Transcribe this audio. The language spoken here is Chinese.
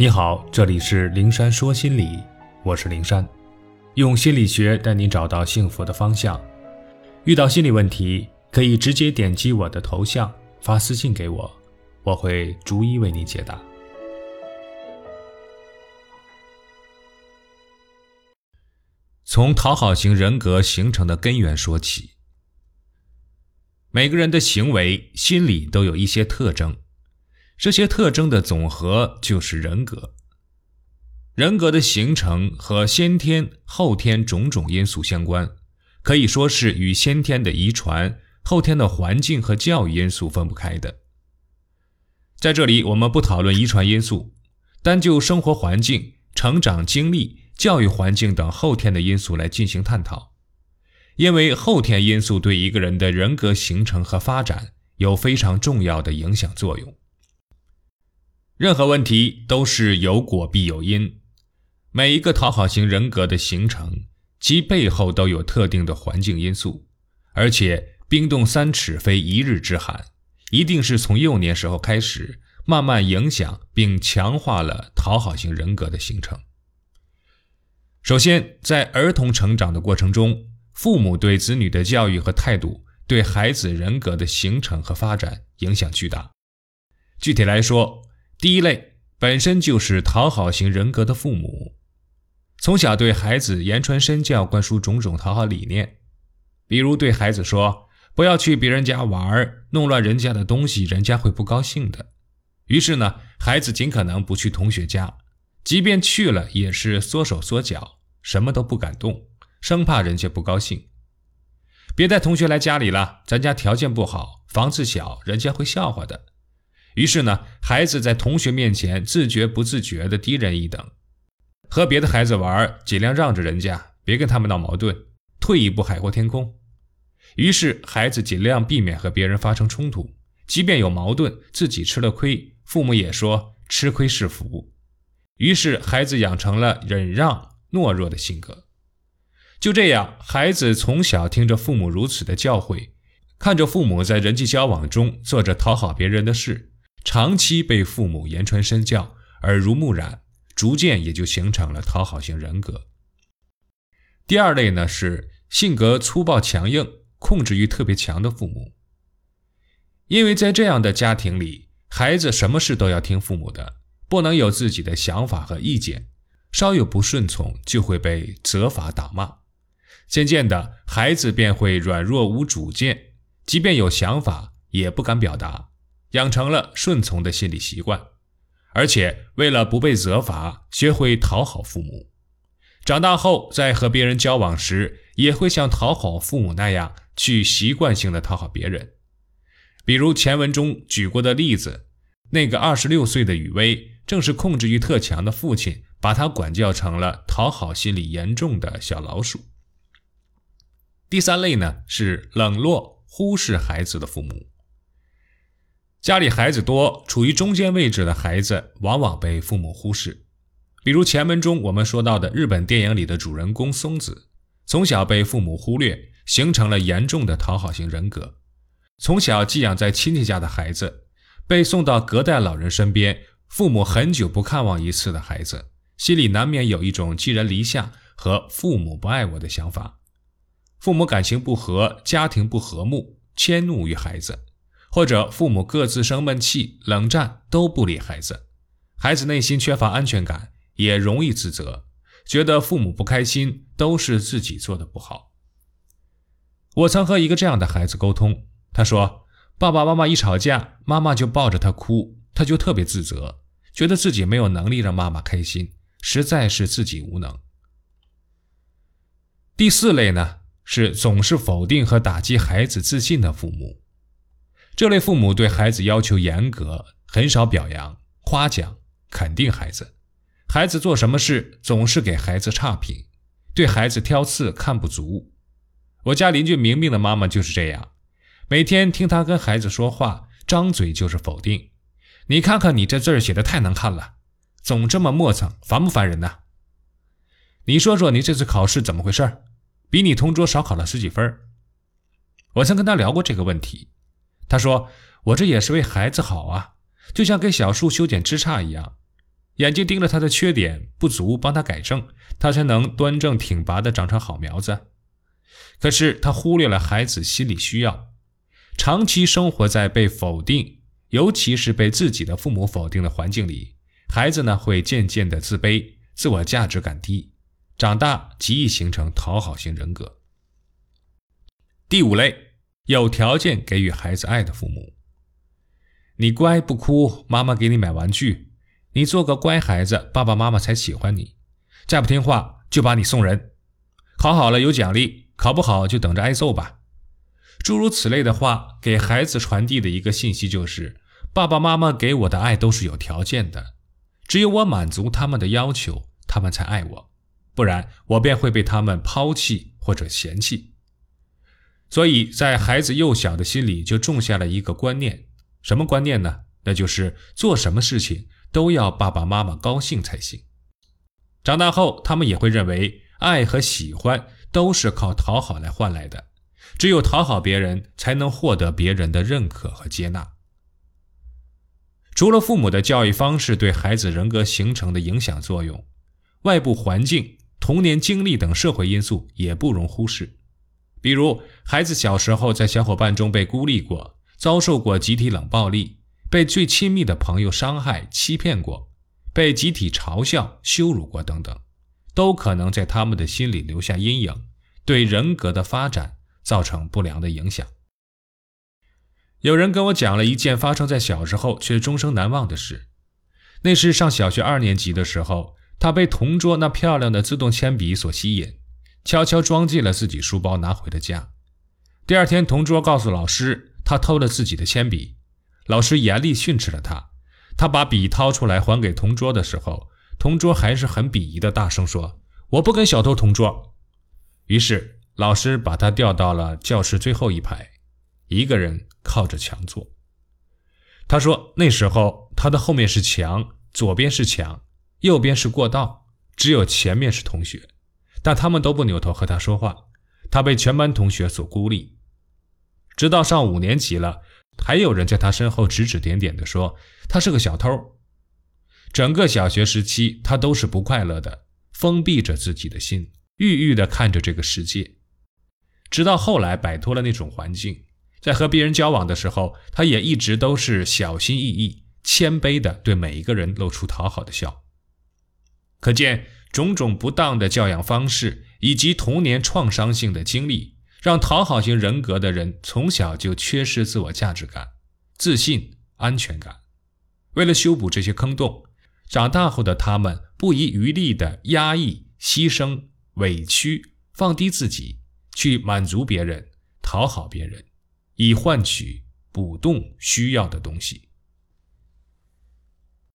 你好，这里是灵山说心理，我是灵山，用心理学带你找到幸福的方向。遇到心理问题，可以直接点击我的头像发私信给我，我会逐一为你解答。从讨好型人格形成的根源说起，每个人的行为、心理都有一些特征。这些特征的总和就是人格。人格的形成和先天、后天种种因素相关，可以说是与先天的遗传、后天的环境和教育因素分不开的。在这里，我们不讨论遗传因素，单就生活环境、成长经历、教育环境等后天的因素来进行探讨，因为后天因素对一个人的人格形成和发展有非常重要的影响作用。任何问题都是有果必有因，每一个讨好型人格的形成，其背后都有特定的环境因素，而且冰冻三尺非一日之寒，一定是从幼年时候开始，慢慢影响并强化了讨好型人格的形成。首先，在儿童成长的过程中，父母对子女的教育和态度，对孩子人格的形成和发展影响巨大。具体来说，第一类本身就是讨好型人格的父母，从小对孩子言传身教，灌输种种讨好理念，比如对孩子说不要去别人家玩，弄乱人家的东西，人家会不高兴的。于是呢，孩子尽可能不去同学家，即便去了也是缩手缩脚，什么都不敢动，生怕人家不高兴。别带同学来家里了，咱家条件不好，房子小，人家会笑话的。于是呢，孩子在同学面前自觉不自觉地低人一等，和别的孩子玩，尽量让着人家，别跟他们闹矛盾，退一步海阔天空。于是孩子尽量避免和别人发生冲突，即便有矛盾，自己吃了亏，父母也说吃亏是福。于是孩子养成了忍让、懦弱的性格。就这样，孩子从小听着父母如此的教诲，看着父母在人际交往中做着讨好别人的事。长期被父母言传身教，耳濡目染，逐渐也就形成了讨好型人格。第二类呢是性格粗暴强硬、控制欲特别强的父母。因为在这样的家庭里，孩子什么事都要听父母的，不能有自己的想法和意见，稍有不顺从就会被责罚打骂。渐渐的，孩子便会软弱无主见，即便有想法也不敢表达。养成了顺从的心理习惯，而且为了不被责罚，学会讨好父母。长大后，在和别人交往时，也会像讨好父母那样去习惯性的讨好别人。比如前文中举过的例子，那个二十六岁的雨薇，正是控制欲特强的父亲把他管教成了讨好心理严重的小老鼠。第三类呢，是冷落、忽视孩子的父母。家里孩子多，处于中间位置的孩子往往被父母忽视。比如前文中我们说到的日本电影里的主人公松子，从小被父母忽略，形成了严重的讨好型人格。从小寄养在亲戚家的孩子，被送到隔代老人身边，父母很久不看望一次的孩子，心里难免有一种寄人篱下和父母不爱我的想法。父母感情不和，家庭不和睦，迁怒于孩子。或者父母各自生闷气、冷战，都不理孩子，孩子内心缺乏安全感，也容易自责，觉得父母不开心都是自己做的不好。我曾和一个这样的孩子沟通，他说：“爸爸妈妈一吵架，妈妈就抱着他哭，他就特别自责，觉得自己没有能力让妈妈开心，实在是自己无能。”第四类呢，是总是否定和打击孩子自信的父母。这类父母对孩子要求严格，很少表扬、夸奖、肯定孩子。孩子做什么事总是给孩子差评，对孩子挑刺、看不足。我家邻居明明的妈妈就是这样，每天听他跟孩子说话，张嘴就是否定。你看看你这字儿写的太难看了，总这么磨蹭，烦不烦人呐？你说说你这次考试怎么回事？比你同桌少考了十几分。我曾跟他聊过这个问题。他说：“我这也是为孩子好啊，就像给小树修剪枝杈一样。眼睛盯着他的缺点不足，帮他改正，他才能端正挺拔的长成好苗子。可是他忽略了孩子心理需要，长期生活在被否定，尤其是被自己的父母否定的环境里，孩子呢会渐渐的自卑，自我价值感低，长大极易形成讨好型人格。第五类，有条件给予孩子爱的父母。你乖不哭，妈妈给你买玩具；你做个乖孩子，爸爸妈妈才喜欢你。再不听话，就把你送人。考好了有奖励，考不好就等着挨揍吧。诸如此类的话，给孩子传递的一个信息就是：爸爸妈妈给我的爱都是有条件的，只有我满足他们的要求，他们才爱我，不然我便会被他们抛弃或者嫌弃。所以在孩子幼小的心里就种下了一个观念，什么观念呢？那就是做什么事情都要爸爸妈妈高兴才行。长大后，他们也会认为爱和喜欢都是靠讨好来换来的，只有讨好别人，才能获得别人的认可和接纳。除了父母的教育方式对孩子人格形成的影响作用，外部环境、童年经历等社会因素也不容忽视。比如，孩子小时候在小伙伴中被孤立过，遭受过集体冷暴力，被最亲密的朋友伤害、欺骗过，被集体嘲笑、羞辱过等等，都可能在他们的心里留下阴影，对人格的发展造成不良的影响。有人跟我讲了一件发生在小时候却终生难忘的事，那是上小学二年级的时候，他被同桌那漂亮的自动铅笔所吸引。悄悄装进了自己书包，拿回了家。第二天，同桌告诉老师，他偷了自己的铅笔。老师严厉训斥了他。他把笔掏出来还给同桌的时候，同桌还是很鄙夷的大声说：“我不跟小偷同桌。”于是，老师把他调到了教室最后一排，一个人靠着墙坐。他说：“那时候他的后面是墙，左边是墙，右边是过道，只有前面是同学。”但他们都不扭头和他说话，他被全班同学所孤立。直到上五年级了，还有人在他身后指指点点地说他是个小偷。整个小学时期，他都是不快乐的，封闭着自己的心，郁郁地看着这个世界。直到后来摆脱了那种环境，在和别人交往的时候，他也一直都是小心翼翼、谦卑地对每一个人露出讨好的笑。可见。种种不当的教养方式以及童年创伤性的经历，让讨好型人格的人从小就缺失自我价值感、自信、安全感。为了修补这些坑洞，长大后的他们不遗余力地压抑、牺牲、委屈、放低自己，去满足别人、讨好别人，以换取补洞需要的东西。